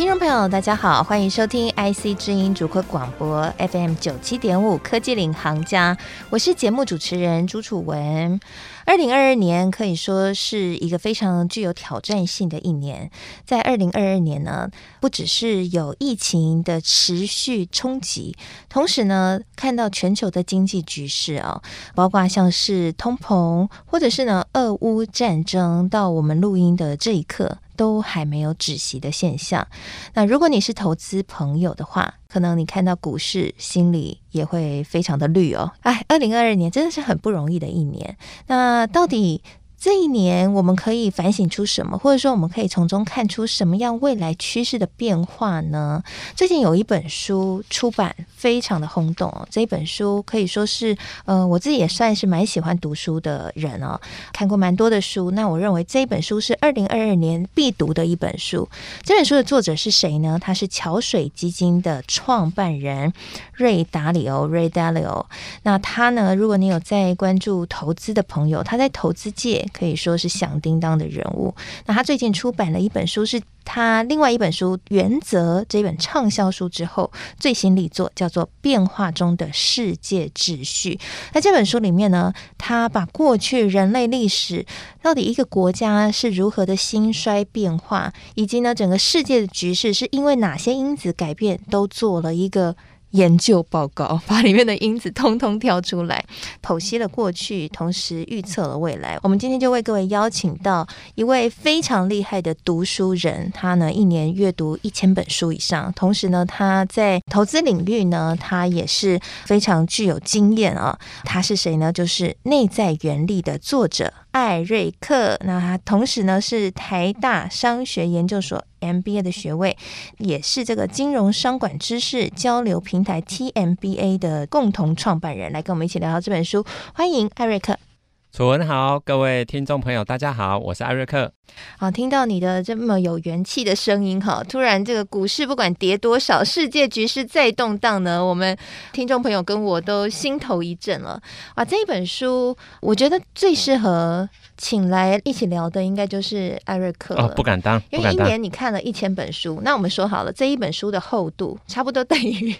听众朋友，大家好，欢迎收听 IC 之音主客广播 FM 九七点五《科技领航家》，我是节目主持人朱楚文。二零二二年可以说是一个非常具有挑战性的一年。在二零二二年呢，不只是有疫情的持续冲击，同时呢，看到全球的经济局势啊，包括像是通膨，或者是呢，俄乌战争，到我们录音的这一刻，都还没有止息的现象。那如果你是投资朋友的话，可能你看到股市，心里也会非常的绿哦。哎，二零二二年真的是很不容易的一年。那到底，这一年我们可以反省出什么，或者说我们可以从中看出什么样未来趋势的变化呢？最近有一本书出版，非常的轰动哦。这一本书可以说是，呃，我自己也算是蛮喜欢读书的人哦，看过蛮多的书。那我认为这一本书是二零二二年必读的一本书。这本书的作者是谁呢？他是桥水基金的创办人瑞达里欧 （Ray Dalio）。那他呢，如果你有在关注投资的朋友，他在投资界。可以说是响叮当的人物。那他最近出版了一本书，是他另外一本书《原则》这本畅销书之后最新力作，叫做《变化中的世界秩序》。那这本书里面呢，他把过去人类历史到底一个国家是如何的兴衰变化，以及呢整个世界的局势是因为哪些因子改变，都做了一个。研究报告把里面的因子通通挑出来，剖析了过去，同时预测了未来。我们今天就为各位邀请到一位非常厉害的读书人，他呢一年阅读一千本书以上，同时呢他在投资领域呢他也是非常具有经验啊。他是谁呢？就是《内在原力》的作者艾瑞克。那他同时呢是台大商学研究所。MBA 的学位，也是这个金融商管知识交流平台 TMBA 的共同创办人，来跟我们一起聊聊这本书。欢迎艾瑞克。楚文好，各位听众朋友，大家好，我是艾瑞克。好，听到你的这么有元气的声音，哈，突然这个股市不管跌多少，世界局势再动荡呢，我们听众朋友跟我都心头一震了。啊，这一本书，我觉得最适合请来一起聊的，应该就是艾瑞克了。哦，不敢当，因为一年你看了一千本书，那我们说好了，这一本书的厚度差不多等于。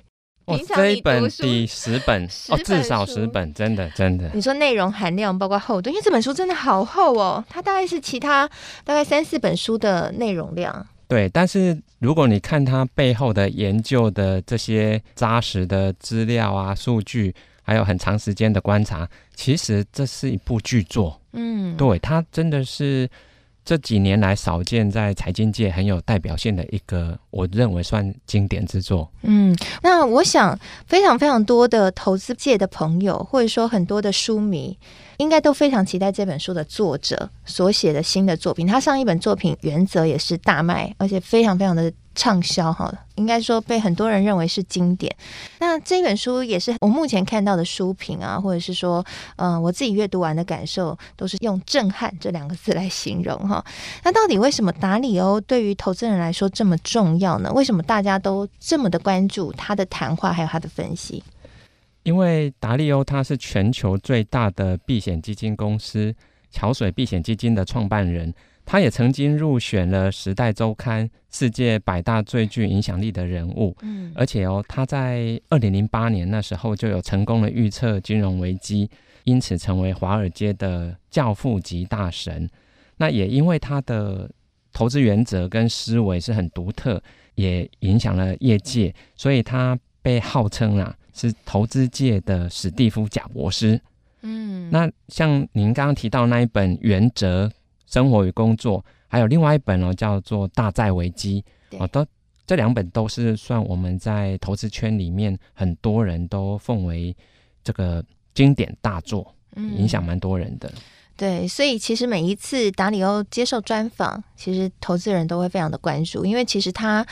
哦，这一本第十本，十本哦，至少十本，真的真的。你说内容含量包括厚度，因为这本书真的好厚哦，它大概是其他大概三四本书的内容量。对，但是如果你看它背后的研究的这些扎实的资料啊、数据，还有很长时间的观察，其实这是一部巨作。嗯，对，它真的是。这几年来少见，在财经界很有代表性的一个，我认为算经典之作。嗯，那我想非常非常多的投资界的朋友，或者说很多的书迷，应该都非常期待这本书的作者所写的新的作品。他上一本作品《原则》也是大卖，而且非常非常的。畅销哈，应该说被很多人认为是经典。那这本书也是我目前看到的书评啊，或者是说，嗯、我自己阅读完的感受，都是用震撼这两个字来形容哈。那到底为什么达里欧对于投资人来说这么重要呢？为什么大家都这么的关注他的谈话还有他的分析？因为达里欧他是全球最大的避险基金公司桥水避险基金的创办人。他也曾经入选了《时代周刊》世界百大最具影响力的人物，嗯，而且哦，他在二零零八年那时候就有成功的预测金融危机，因此成为华尔街的教父级大神。那也因为他的投资原则跟思维是很独特，也影响了业界，所以他被号称啊是投资界的史蒂夫贾博士。嗯，那像您刚刚提到那一本《原则》。生活与工作，还有另外一本哦，叫做《大债危机》哦，都这两本都是算我们在投资圈里面很多人都奉为这个经典大作，影响蛮多人的。嗯。对，所以其实每一次达里欧接受专访，其实投资人都会非常的关注，因为其实他。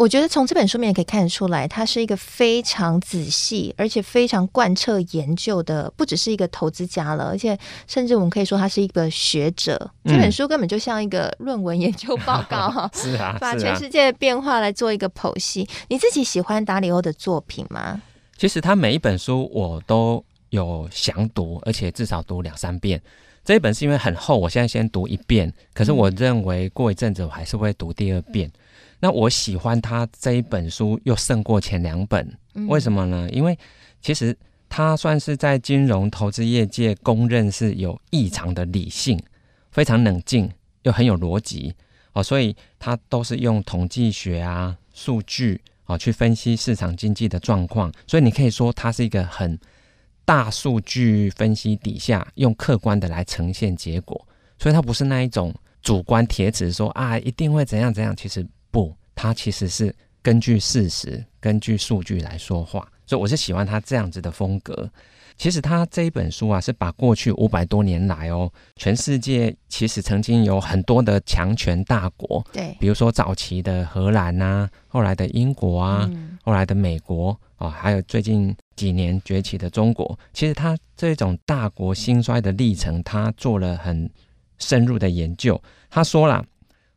我觉得从这本书面也可以看得出来，他是一个非常仔细而且非常贯彻研究的，不只是一个投资家了，而且甚至我们可以说他是一个学者。嗯、这本书根本就像一个论文研究报告 哈，是啊，把全世界的变化来做一个剖析。啊、你自己喜欢达里欧的作品吗？其实他每一本书我都有详读，而且至少读两三遍。这一本是因为很厚，我现在先读一遍。可是我认为过一阵子我还是会读第二遍。嗯、那我喜欢他这一本书又胜过前两本，为什么呢？因为其实他算是在金融投资业界公认是有异常的理性，非常冷静又很有逻辑哦，所以他都是用统计学啊、数据啊去分析市场经济的状况，所以你可以说他是一个很。大数据分析底下，用客观的来呈现结果，所以他不是那一种主观铁齿说啊一定会怎样怎样，其实不，他其实是根据事实、根据数据来说话，所以我是喜欢他这样子的风格。其实他这一本书啊，是把过去五百多年来哦，全世界其实曾经有很多的强权大国，对，比如说早期的荷兰啊，后来的英国啊，嗯、后来的美国啊、哦，还有最近几年崛起的中国，其实他这种大国兴衰的历程，他做了很深入的研究。他说了，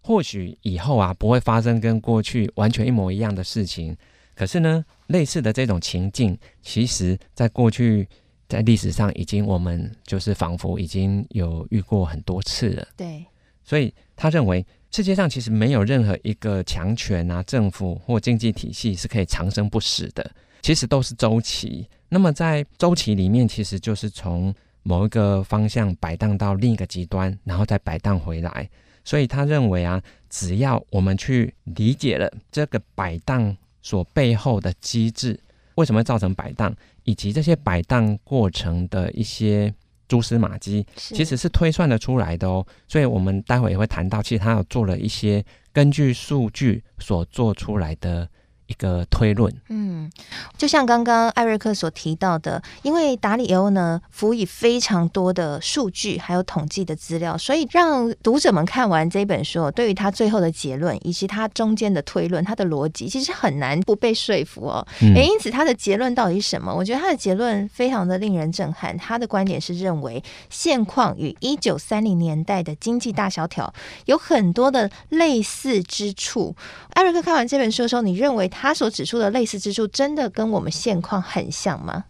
或许以后啊不会发生跟过去完全一模一样的事情，可是呢，类似的这种情境，其实在过去。在历史上，已经我们就是仿佛已经有遇过很多次了。对，所以他认为世界上其实没有任何一个强权啊、政府或经济体系是可以长生不死的，其实都是周期。那么在周期里面，其实就是从某一个方向摆荡到另一个极端，然后再摆荡回来。所以他认为啊，只要我们去理解了这个摆荡所背后的机制，为什么会造成摆荡？以及这些摆荡过程的一些蛛丝马迹，其实是推算得出来的哦。所以，我们待会也会谈到，其实他有做了一些根据数据所做出来的。一个推论，嗯，就像刚刚艾瑞克所提到的，因为达里欧呢，辅以非常多的数据还有统计的资料，所以让读者们看完这本书，对于他最后的结论以及他中间的推论，他的逻辑其实很难不被说服哦。也、嗯、因此，他的结论到底是什么？我觉得他的结论非常的令人震撼。他的观点是认为，现况与一九三零年代的经济大萧条有很多的类似之处。艾瑞克看完这本书的时候，你认为？他所指出的类似之处，真的跟我们现况很像吗？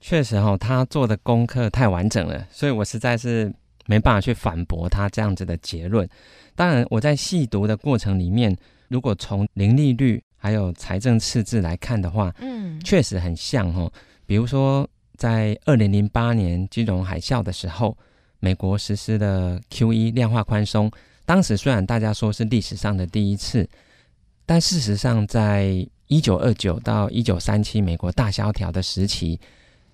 确实哈，他做的功课太完整了，所以我实在是没办法去反驳他这样子的结论。当然，我在细读的过程里面，如果从零利率还有财政赤字来看的话，嗯，确实很像哦。比如说，在二零零八年金融海啸的时候，美国实施的 QE 量化宽松，当时虽然大家说是历史上的第一次。但事实上，在一九二九到一九三七美国大萧条的时期，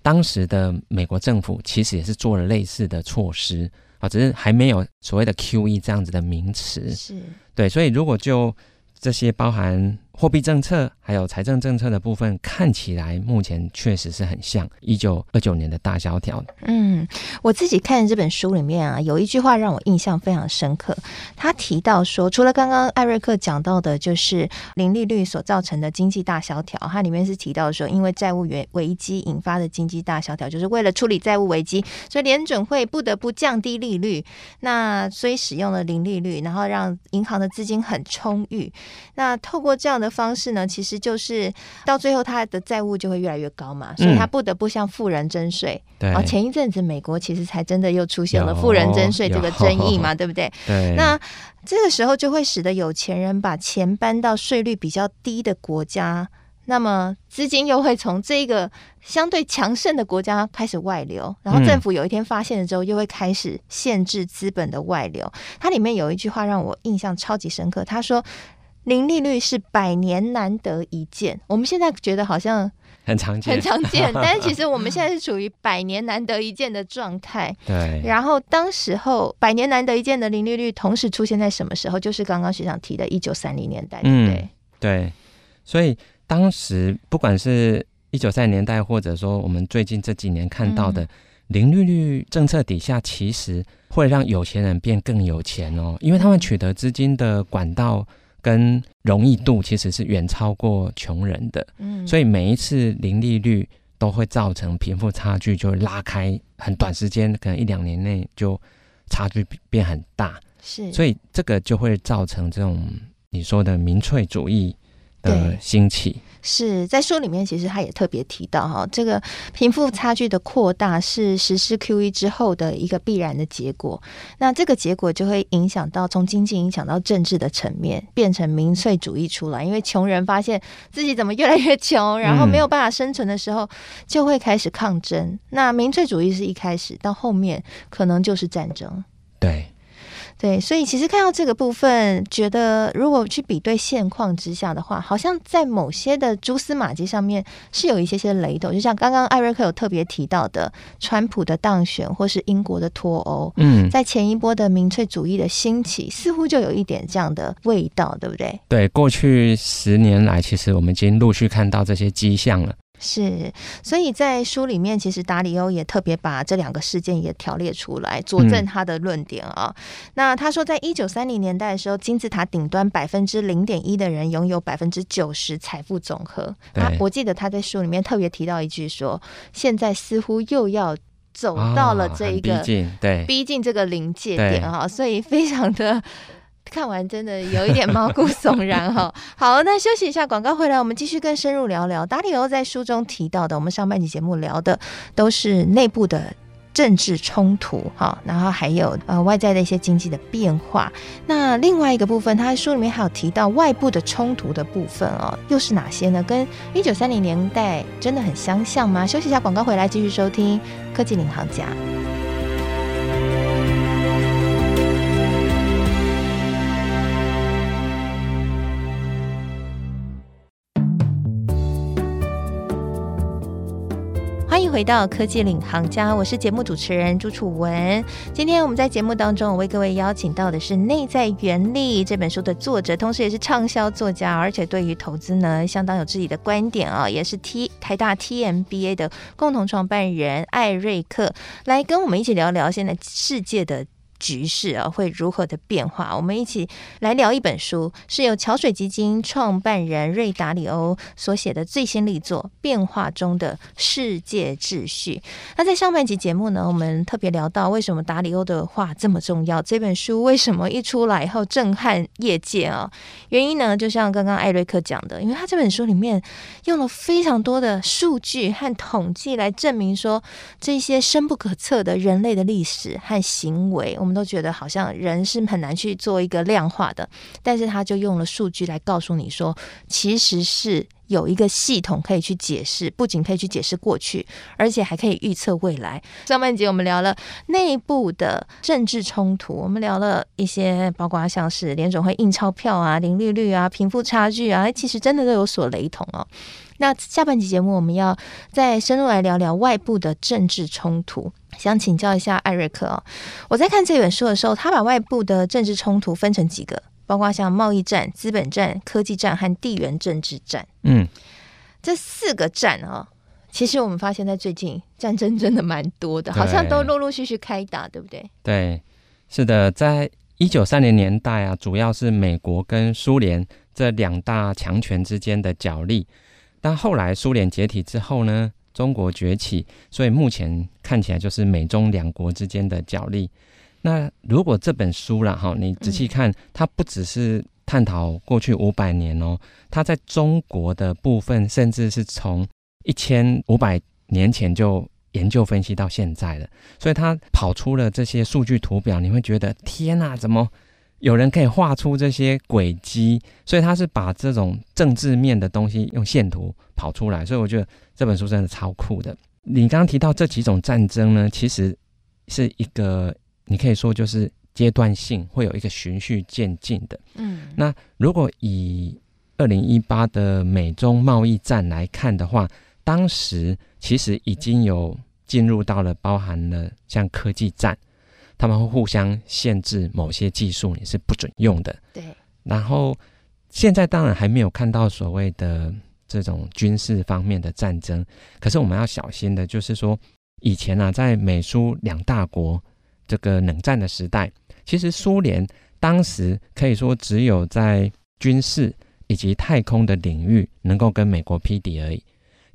当时的美国政府其实也是做了类似的措施啊，只是还没有所谓的 QE 这样子的名词。是对，所以如果就这些包含。货币政策还有财政政策的部分，看起来目前确实是很像一九二九年的大萧条。嗯，我自己看这本书里面啊，有一句话让我印象非常深刻。他提到说，除了刚刚艾瑞克讲到的，就是零利率所造成的经济大萧条，它里面是提到说，因为债务危危机引发的经济大萧条，就是为了处理债务危机，所以联准会不得不降低利率。那所以使用了零利率，然后让银行的资金很充裕。那透过这样的方式呢，其实就是到最后他的债务就会越来越高嘛，所以他不得不向富人征税。对、嗯，前一阵子美国其实才真的又出现了富人征税这个争议嘛，对不对？对。那这个时候就会使得有钱人把钱搬到税率比较低的国家，那么资金又会从这个相对强盛的国家开始外流，然后政府有一天发现了之后，又会开始限制资本的外流。它里面有一句话让我印象超级深刻，他说。零利率是百年难得一见，我们现在觉得好像很常见，很常见，但是其实我们现在是处于百年难得一见的状态。对。然后当时候百年难得一见的零利率同时出现在什么时候？就是刚刚学长提的一九三零年代，对不对？嗯，对。所以当时不管是一九三零年代，或者说我们最近这几年看到的零利率政策底下，其实会让有钱人变更有钱哦，因为他们取得资金的管道。跟容易度其实是远超过穷人的。嗯，所以每一次零利率都会造成贫富差距就拉开，很短时间可能一两年内就差距变很大。是，所以这个就会造成这种你说的民粹主义的兴起。是在书里面，其实他也特别提到哈，这个贫富差距的扩大是实施 QE 之后的一个必然的结果。那这个结果就会影响到从经济影响到政治的层面，变成民粹主义出来。因为穷人发现自己怎么越来越穷，然后没有办法生存的时候，就会开始抗争。嗯、那民粹主义是一开始，到后面可能就是战争。对。对，所以其实看到这个部分，觉得如果去比对现况之下的话，好像在某些的蛛丝马迹上面是有一些些雷同，就像刚刚艾瑞克有特别提到的，川普的当选或是英国的脱欧，嗯，在前一波的民粹主义的兴起，似乎就有一点这样的味道，对不对？对，过去十年来，其实我们已经陆续看到这些迹象了。是，所以在书里面，其实达里欧也特别把这两个事件也条列出来，佐证他的论点啊。嗯、那他说，在一九三零年代的时候，金字塔顶端百分之零点一的人拥有百分之九十财富总和。对啊，我记得他在书里面特别提到一句说，现在似乎又要走到了这一个、对，逼近这个临界点啊，所以非常的。看完真的有一点毛骨悚然哈。好，那休息一下，广告回来，我们继续更深入聊聊。达里欧在书中提到的，我们上半集节目聊的都是内部的政治冲突哈，然后还有呃外在的一些经济的变化。那另外一个部分，他在书里面还有提到外部的冲突的部分哦，又是哪些呢？跟一九三零年代真的很相像吗？休息一下，广告回来继续收听科技领航家。回到科技领航家，我是节目主持人朱楚文。今天我们在节目当中，我为各位邀请到的是《内在原力》这本书的作者，同时也是畅销作家，而且对于投资呢相当有自己的观点啊，也是 T 台大 TMBA 的共同创办人艾瑞克，来跟我们一起聊聊现在世界的。局势啊，会如何的变化？我们一起来聊一本书，是由桥水基金创办人瑞达里欧所写的最新力作《变化中的世界秩序》。那在上半集节目呢，我们特别聊到为什么达里欧的话这么重要，这本书为什么一出来以后震撼业界啊？原因呢，就像刚刚艾瑞克讲的，因为他这本书里面用了非常多的数据和统计来证明说，这些深不可测的人类的历史和行为。我我们都觉得好像人是很难去做一个量化的，但是他就用了数据来告诉你说，其实是有一个系统可以去解释，不仅可以去解释过去，而且还可以预测未来。上半集我们聊了内部的政治冲突，我们聊了一些，包括像是联总会印钞票啊、零利率啊、贫富差距啊，其实真的都有所雷同哦。那下半集节目我们要再深入来聊聊外部的政治冲突。想请教一下艾瑞克哦，我在看这本书的时候，他把外部的政治冲突分成几个，包括像贸易战、资本战、科技战和地缘政治战。嗯，这四个战啊，其实我们发现，在最近战争真的蛮多的，好像都陆陆续续开打，对不对？对，是的，在一九三零年代啊，主要是美国跟苏联这两大强权之间的角力，但后来苏联解体之后呢，中国崛起，所以目前看起来就是美中两国之间的角力。那如果这本书了哈，你仔细看，它不只是探讨过去五百年哦，它在中国的部分，甚至是从一千五百年前就研究分析到现在了。所以它跑出了这些数据图表，你会觉得天哪，怎么有人可以画出这些轨迹？所以他是把这种政治面的东西用线图跑出来，所以我觉得。这本书真的超酷的。你刚刚提到这几种战争呢，其实是一个，你可以说就是阶段性，会有一个循序渐进的。嗯，那如果以二零一八的美中贸易战来看的话，当时其实已经有进入到了包含了像科技战，他们会互相限制某些技术，你是不准用的。对。然后现在当然还没有看到所谓的。这种军事方面的战争，可是我们要小心的，就是说，以前呢、啊，在美苏两大国这个冷战的时代，其实苏联当时可以说只有在军事以及太空的领域能够跟美国匹敌而已。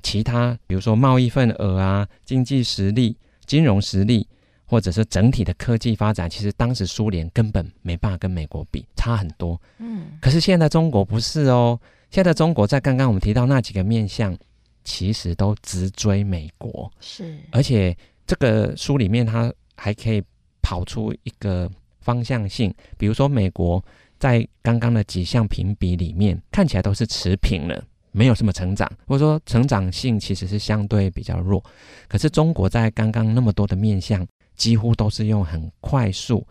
其他，比如说贸易份额啊、经济实力、金融实力，或者是整体的科技发展，其实当时苏联根本没办法跟美国比，差很多。嗯，可是现在中国不是哦，现在中国在刚刚我们提到那几个面向，其实都直追美国。是，而且这个书里面它还可以跑出一个方向性，比如说美国在刚刚的几项评比里面看起来都是持平了，没有什么成长，或者说成长性其实是相对比较弱。可是中国在刚刚那么多的面向。几乎都是用很快速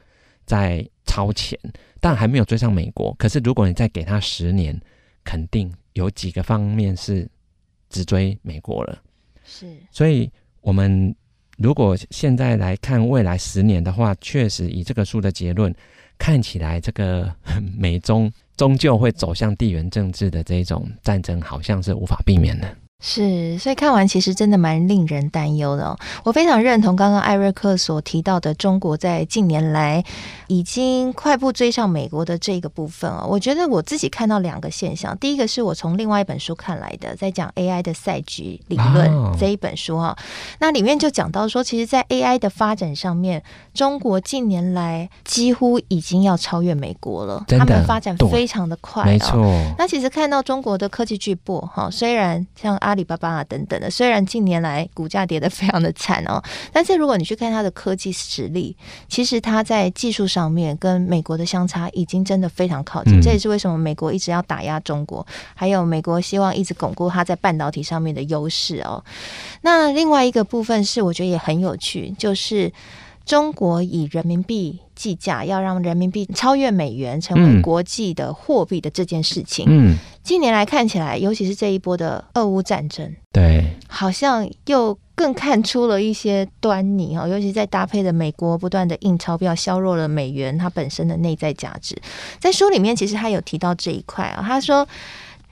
在超前，但还没有追上美国。可是如果你再给他十年，肯定有几个方面是只追美国了。是，所以我们如果现在来看未来十年的话，确实以这个书的结论看起来，这个 美中终究会走向地缘政治的这种战争，好像是无法避免的。是，所以看完其实真的蛮令人担忧的哦。我非常认同刚刚艾瑞克所提到的，中国在近年来已经快步追上美国的这个部分哦。我觉得我自己看到两个现象，第一个是我从另外一本书看来的，在讲 AI 的赛局理论这一本书哈，那里面就讲到说，其实，在 AI 的发展上面，中国近年来几乎已经要超越美国了，他们发展非常的快，没错。那其实看到中国的科技巨擘哈，虽然像阿阿里巴巴啊，等等的，虽然近年来股价跌得非常的惨哦，但是如果你去看它的科技实力，其实它在技术上面跟美国的相差已经真的非常靠近。嗯、这也是为什么美国一直要打压中国，还有美国希望一直巩固它在半导体上面的优势哦。那另外一个部分是，我觉得也很有趣，就是。中国以人民币计价，要让人民币超越美元，成为国际的货币的这件事情，嗯，近年来看起来，尤其是这一波的俄乌战争，对，好像又更看出了一些端倪哈，尤其在搭配的美国不断的印钞票，削弱了美元它本身的内在价值。在书里面，其实他有提到这一块啊，他说，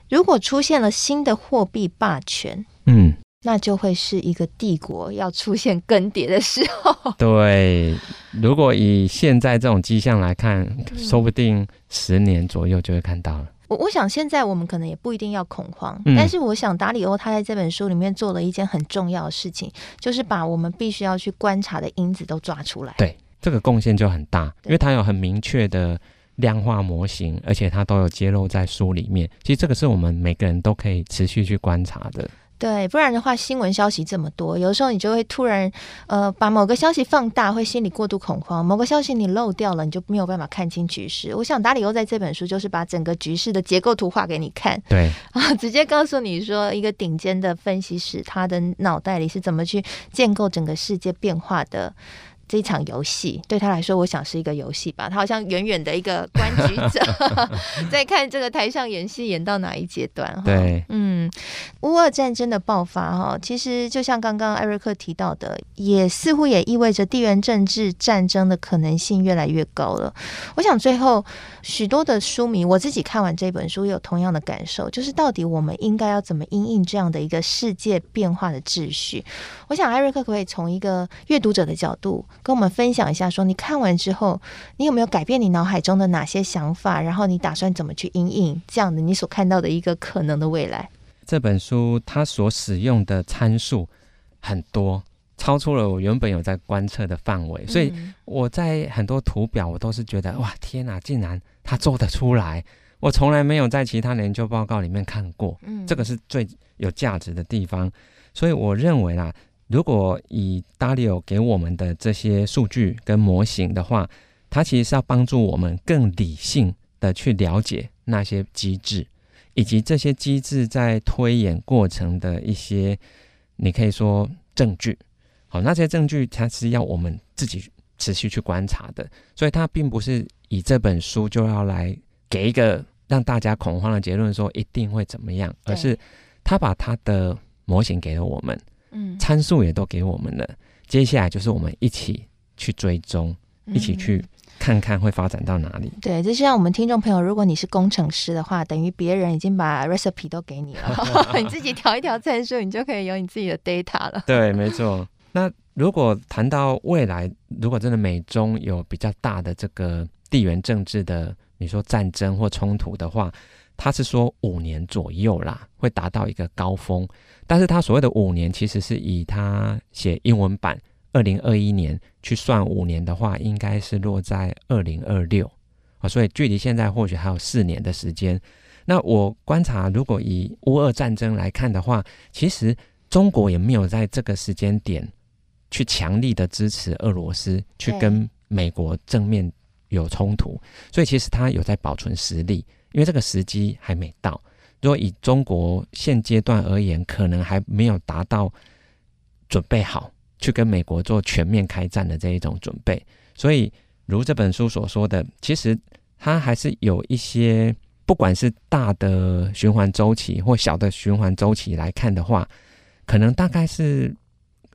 如果出现了新的货币霸权，嗯。那就会是一个帝国要出现更迭的时候。对，如果以现在这种迹象来看，说不定十年左右就会看到了。我我想现在我们可能也不一定要恐慌，嗯、但是我想达里欧他在这本书里面做了一件很重要的事情，就是把我们必须要去观察的因子都抓出来。对，这个贡献就很大，因为他有很明确的量化模型，而且他都有揭露在书里面。其实这个是我们每个人都可以持续去观察的。对，不然的话，新闻消息这么多，有时候你就会突然，呃，把某个消息放大，会心里过度恐慌；某个消息你漏掉了，你就没有办法看清局势。我想达里欧在这本书就是把整个局势的结构图画给你看，对啊，直接告诉你说，一个顶尖的分析师他的脑袋里是怎么去建构整个世界变化的。这一场游戏对他来说，我想是一个游戏吧。他好像远远的一个观局者，在看这个台上演戏演到哪一阶段。对，嗯，乌俄战争的爆发哈，其实就像刚刚艾瑞克提到的，也似乎也意味着地缘政治战争的可能性越来越高了。我想最后许多的书迷，我自己看完这本书也有同样的感受，就是到底我们应该要怎么因应这样的一个世界变化的秩序？我想艾瑞克可，可以从一个阅读者的角度。跟我们分享一下，说你看完之后，你有没有改变你脑海中的哪些想法？然后你打算怎么去应应这样的你所看到的一个可能的未来？这本书它所使用的参数很多，超出了我原本有在观测的范围，所以我在很多图表我都是觉得哇，天哪，竟然它做得出来！我从来没有在其他研究报告里面看过，嗯，这个是最有价值的地方，所以我认为啦。如果以达里欧给我们的这些数据跟模型的话，它其实是要帮助我们更理性的去了解那些机制，以及这些机制在推演过程的一些，你可以说证据。好，那些证据它是要我们自己持续去观察的，所以它并不是以这本书就要来给一个让大家恐慌的结论，说一定会怎么样，而是他把他的模型给了我们。嗯，参数也都给我们了，接下来就是我们一起去追踪，一起去看看会发展到哪里。对，就像我们听众朋友，如果你是工程师的话，等于别人已经把 recipe 都给你了，你自己调一调参数，你就可以有你自己的 data 了。对，没错。那如果谈到未来，如果真的美中有比较大的这个地缘政治的，你说战争或冲突的话，他是说五年左右啦，会达到一个高峰。但是他所谓的五年，其实是以他写英文版二零二一年去算五年的话，应该是落在二零二六啊，所以距离现在或许还有四年的时间。那我观察，如果以乌俄战争来看的话，其实中国也没有在这个时间点去强力的支持俄罗斯去跟美国正面有冲突，所以其实他有在保存实力，因为这个时机还没到。如果以中国现阶段而言，可能还没有达到准备好去跟美国做全面开战的这一种准备，所以如这本书所说的，其实它还是有一些，不管是大的循环周期或小的循环周期来看的话，可能大概是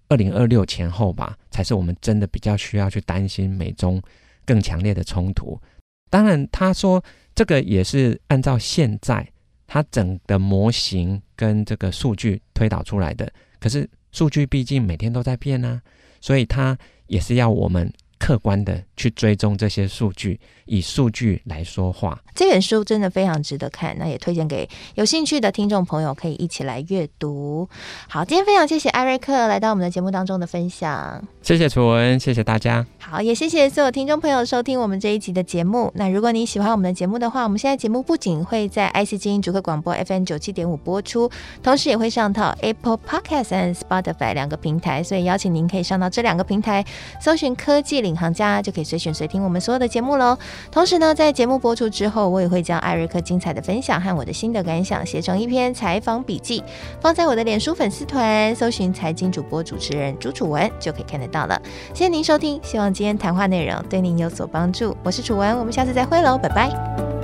二零二六前后吧，才是我们真的比较需要去担心美中更强烈的冲突。当然，他说这个也是按照现在。他整的模型跟这个数据推导出来的，可是数据毕竟每天都在变啊，所以他也是要我们。客观的去追踪这些数据，以数据来说话。这本书真的非常值得看，那也推荐给有兴趣的听众朋友可以一起来阅读。好，今天非常谢谢艾瑞克来到我们的节目当中的分享。谢谢楚文，谢谢大家。好，也谢谢所有听众朋友收听我们这一集的节目。那如果你喜欢我们的节目的话，我们现在节目不仅会在 IC 精英主客广播 FM 九七点五播出，同时也会上到 Apple Podcast 和 Spotify 两个平台，所以邀请您可以上到这两个平台搜寻科技领航家就可以随选随听我们所有的节目喽。同时呢，在节目播出之后，我也会将艾瑞克精彩的分享和我的心得感想写成一篇采访笔记，放在我的脸书粉丝团，搜寻财经主播主持人朱楚文就可以看得到了。谢谢您收听，希望今天谈话内容对您有所帮助。我是楚文，我们下次再会喽，拜拜。